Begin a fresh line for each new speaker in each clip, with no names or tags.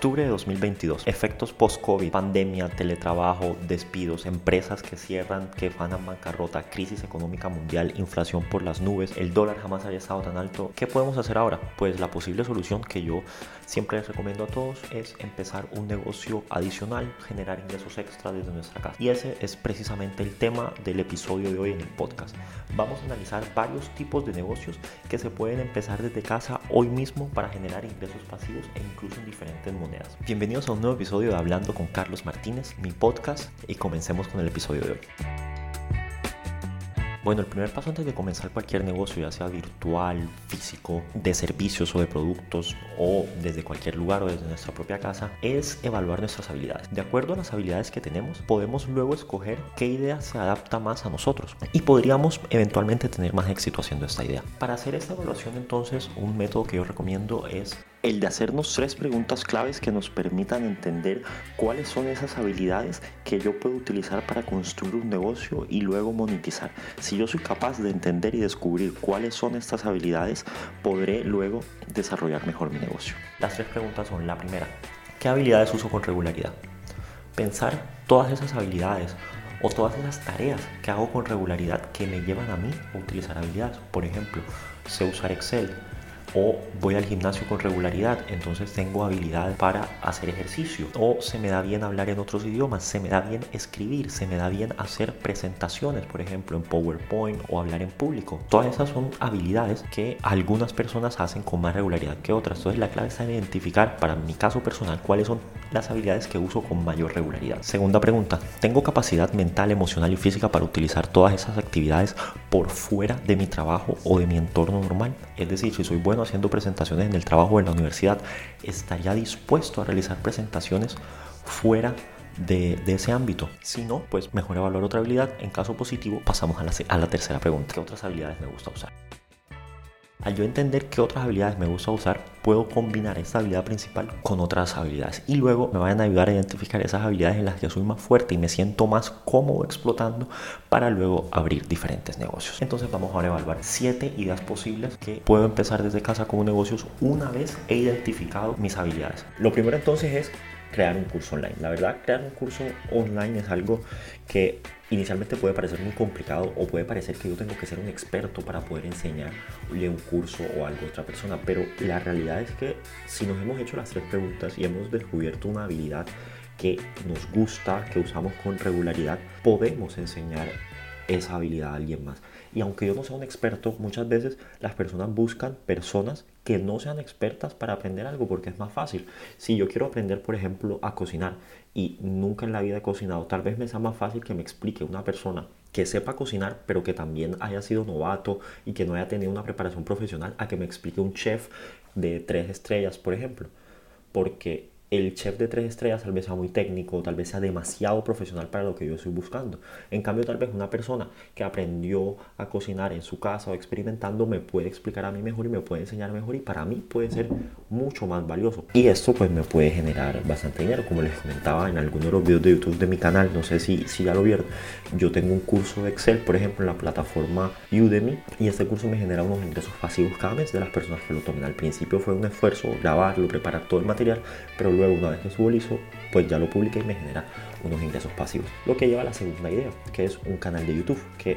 Octubre de 2022. Efectos post-COVID, pandemia, teletrabajo, despidos, empresas que cierran, que van a bancarrota, crisis económica mundial, inflación por las nubes, el dólar jamás había estado tan alto. ¿Qué podemos hacer ahora? Pues la posible solución que yo siempre les recomiendo a todos es empezar un negocio adicional, generar ingresos extra desde nuestra casa. Y ese es precisamente el tema del episodio de hoy en el podcast. Vamos a analizar varios tipos de negocios que se pueden empezar desde casa hoy mismo para generar ingresos pasivos e incluso en diferentes Bienvenidos a un nuevo episodio de Hablando con Carlos Martínez, mi podcast, y comencemos con el episodio de hoy. Bueno, el primer paso antes de comenzar cualquier negocio, ya sea virtual, físico, de servicios o de productos, o desde cualquier lugar o desde nuestra propia casa, es evaluar nuestras habilidades. De acuerdo a las habilidades que tenemos, podemos luego escoger qué idea se adapta más a nosotros y podríamos eventualmente tener más éxito haciendo esta idea. Para hacer esta evaluación entonces, un método que yo recomiendo es el de hacernos tres preguntas claves que nos permitan entender cuáles son esas habilidades que yo puedo utilizar para construir un negocio y luego monetizar. Si yo soy capaz de entender y descubrir cuáles son estas habilidades, podré luego desarrollar mejor mi negocio. Las tres preguntas son la primera, ¿qué habilidades uso con regularidad? Pensar todas esas habilidades o todas esas tareas que hago con regularidad que me llevan a mí a utilizar habilidades. Por ejemplo, sé usar Excel, o voy al gimnasio con regularidad, entonces tengo habilidad para hacer ejercicio, o se me da bien hablar en otros idiomas, se me da bien escribir, se me da bien hacer presentaciones, por ejemplo, en PowerPoint o hablar en público. Todas esas son habilidades que algunas personas hacen con más regularidad que otras. Entonces la clave está en identificar, para mi caso personal, cuáles son las habilidades que uso con mayor regularidad. Segunda pregunta, ¿tengo capacidad mental, emocional y física para utilizar todas esas actividades por fuera de mi trabajo o de mi entorno normal? Es decir, si soy bueno haciendo presentaciones en el trabajo en la universidad, estaría dispuesto a realizar presentaciones fuera de, ese ámbito. Si no, pues mejor evaluar otra habilidad. En caso positivo, pasamos a la, a la tercera pregunta. ¿Qué otras habilidades me gusta usar? Al yo entender qué otras habilidades me gusta usar, puedo combinar esta habilidad principal con otras habilidades y luego me van a ayudar a identificar esas habilidades en las que soy más fuerte y me siento más cómodo explotando para luego abrir diferentes negocios. Entonces vamos a evaluar siete ideas posibles que puedo empezar desde casa como negocios una vez he identificado mis habilidades. Lo primero entonces es crear un curso online. La verdad, crear un curso online es algo que inicialmente puede parecer muy complicado o puede parecer que yo tengo que ser un experto para poder enseñarle un curso o algo a otra persona, pero la realidad es que si nos hemos hecho las tres preguntas y hemos descubierto una habilidad que nos gusta, que usamos con regularidad, podemos enseñar esa habilidad a alguien más. Y aunque yo no sea un experto, muchas veces las personas buscan personas que no sean expertas para aprender algo porque es más fácil. Si yo quiero aprender, por ejemplo, a cocinar y nunca en la vida he cocinado, tal vez me sea más fácil que me explique una persona que sepa cocinar, pero que también haya sido novato y que no haya tenido una preparación profesional, a que me explique un chef de tres estrellas, por ejemplo. Porque el chef de tres estrellas tal vez sea muy técnico, tal vez sea demasiado profesional para lo que yo estoy buscando. En cambio, tal vez una persona que aprendió a cocinar en su casa o experimentando me puede explicar a mí mejor y me puede enseñar mejor y para mí puede ser mucho más valioso. Y esto pues me puede generar bastante dinero, como les comentaba en algunos de los videos de YouTube de mi canal, no sé si, si ya lo vieron. Yo tengo un curso de Excel, por ejemplo, en la plataforma Udemy y este curso me genera unos ingresos pasivos cada mes de las personas que lo tomen. Al principio fue un esfuerzo grabarlo, preparar todo el material, pero luego una vez que subo el ISO, pues ya lo publiqué y me genera unos ingresos pasivos. Lo que lleva a la segunda idea, que es un canal de YouTube, que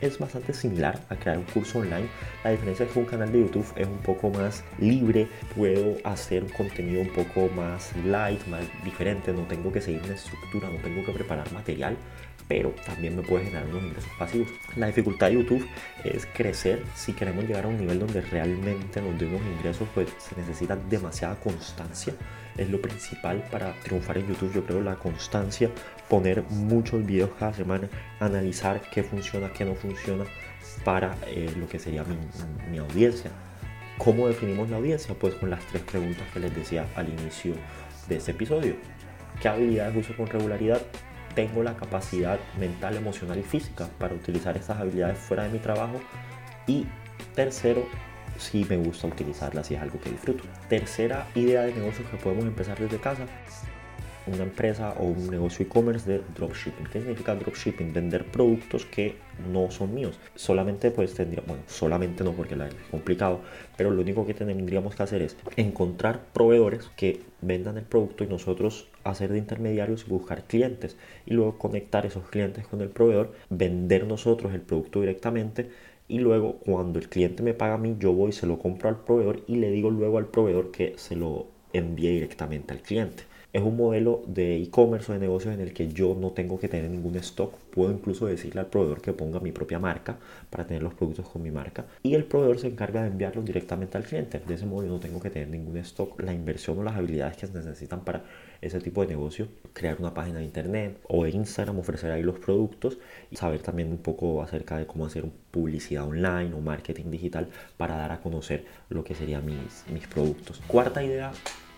es bastante similar a crear un curso online. La diferencia es que un canal de YouTube es un poco más libre, puedo hacer un contenido un poco más light, más diferente, no tengo que seguir una estructura, no tengo que preparar material, pero también me puede generar unos ingresos pasivos. La dificultad de YouTube es crecer. Si queremos llegar a un nivel donde realmente nos dé unos ingresos, pues se necesita demasiada constancia es lo principal para triunfar en YouTube. Yo creo la constancia, poner muchos videos cada semana, analizar qué funciona, qué no funciona para eh, lo que sería mi, mi audiencia. ¿Cómo definimos la audiencia? Pues con las tres preguntas que les decía al inicio de este episodio. ¿Qué habilidades uso con regularidad? Tengo la capacidad mental, emocional y física para utilizar estas habilidades fuera de mi trabajo. Y tercero, si me gusta utilizarla, si es algo que disfruto. Tercera idea de negocio que podemos empezar desde casa, una empresa o un negocio e-commerce de dropshipping. ¿Qué significa dropshipping? Vender productos que no son míos. Solamente pues tendría, bueno, solamente no porque es complicado, pero lo único que tendríamos que hacer es encontrar proveedores que vendan el producto y nosotros hacer de intermediarios y buscar clientes y luego conectar esos clientes con el proveedor, vender nosotros el producto directamente y luego cuando el cliente me paga a mí, yo voy, se lo compro al proveedor y le digo luego al proveedor que se lo envíe directamente al cliente. Es un modelo de e-commerce o de negocios en el que yo no tengo que tener ningún stock. Puedo incluso decirle al proveedor que ponga mi propia marca para tener los productos con mi marca. Y el proveedor se encarga de enviarlos directamente al cliente. De ese modo yo no tengo que tener ningún stock. La inversión o las habilidades que se necesitan para ese tipo de negocio, crear una página de internet o de Instagram, ofrecer ahí los productos y saber también un poco acerca de cómo hacer publicidad online o marketing digital para dar a conocer lo que serían mis, mis productos. Cuarta idea,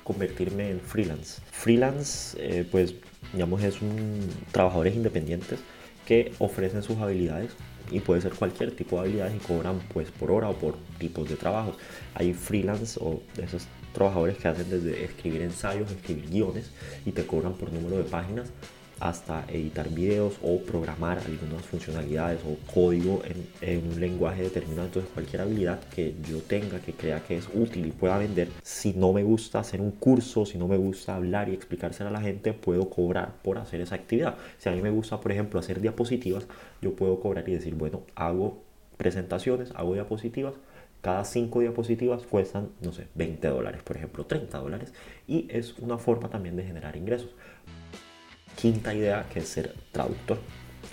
convertirme en freelance. Freelance, eh, pues, digamos, es un trabajadores independientes que ofrecen sus habilidades y puede ser cualquier tipo de habilidades y cobran pues por hora o por tipos de trabajo. Hay freelance o esos trabajadores que hacen desde escribir ensayos, escribir guiones y te cobran por número de páginas hasta editar videos o programar algunas funcionalidades o código en, un lenguaje determinado. Entonces cualquier habilidad que yo tenga que crea que es útil y pueda vender, si no me gusta hacer un curso, si no me gusta hablar y explicárselo a la gente, puedo cobrar por hacer esa actividad. Si a mí me gusta, por ejemplo, hacer diapositivas, yo puedo cobrar y decir, bueno, hago presentaciones, hago diapositivas, cada cinco diapositivas cuestan, no sé, 20 dólares, por ejemplo, 30 dólares. Y es una forma también de generar ingresos. Quinta idea que es ser traductor.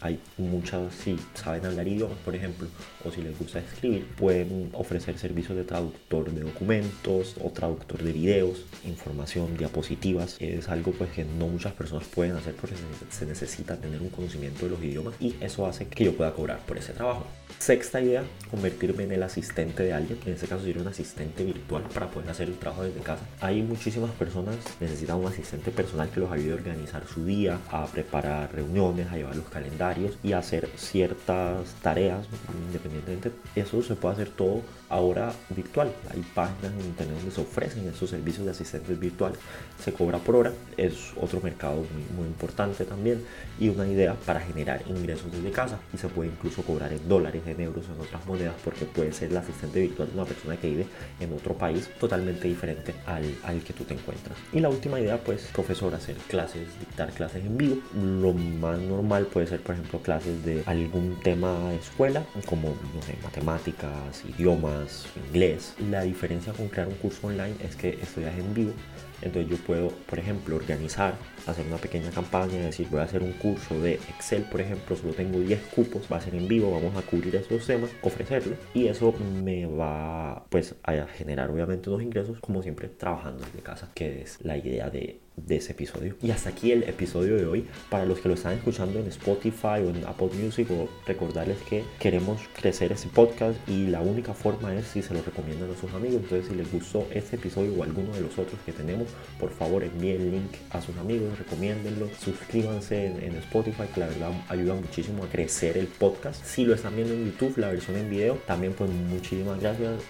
Hay muchas, si saben hablar idiomas, por ejemplo, o si les gusta escribir, pueden ofrecer servicios de traductor de documentos o traductor de videos, información, diapositivas. Es algo pues que no muchas personas pueden hacer porque se necesita tener un conocimiento de los idiomas y eso hace que yo pueda cobrar por ese trabajo. Sexta idea, convertirme en el asistente de alguien. En este caso sería un asistente virtual para poder hacer el trabajo desde casa. Hay muchísimas personas necesitan un asistente personal que los ayude a organizar su día, a preparar reuniones, a llevar los calendarios y a hacer ciertas tareas independientemente. Eso se puede hacer todo ahora virtual. Hay páginas en internet donde se ofrecen esos servicios de asistentes virtuales. Se cobra por hora. Es otro mercado muy, muy importante también y una idea para generar ingresos desde casa. Y se puede incluso cobrar en dólares, en euros, en otras monedas porque puede ser el asistente virtual de una persona que vive en otro país totalmente diferente al, al que tú te encuentras. Y la última idea, pues, profesor, hacer clases, dictar clases en vivo. Lo más normal puede ser, por ejemplo, clases de algún tema de escuela, como, no sé, matemáticas, idiomas inglés. La diferencia con crear un curso online es que estudias en vivo. Entonces yo puedo, por ejemplo, organizar, hacer una pequeña campaña, decir, voy a hacer un curso de Excel, por ejemplo, solo tengo 10 cupos, va a ser en vivo, vamos a cubrir esos temas, ofrecerlo y eso me va pues a generar obviamente unos ingresos, como siempre, trabajando desde casa, que es la idea de de ese episodio. Y hasta aquí el episodio de hoy. Para los que lo están escuchando en Spotify o en Apple Music, o recordarles que queremos crecer ese podcast y la única forma es si se lo recomiendan a sus amigos. Entonces, si les gustó este episodio o alguno de los otros que tenemos, por favor envíen el link a sus amigos, recomiéndenlo, suscríbanse en, en Spotify, que la verdad ayuda muchísimo a crecer el podcast. Si lo están viendo en YouTube, la versión en video, también pues muchísimas gracias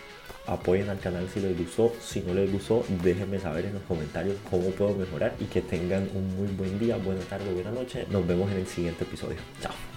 apoyen al canal si les gustó, si no les gustó, déjenme saber en los comentarios cómo puedo mejorar y que tengan un muy buen día, buena tarde, buena noche. Nos vemos en el siguiente episodio. Chao.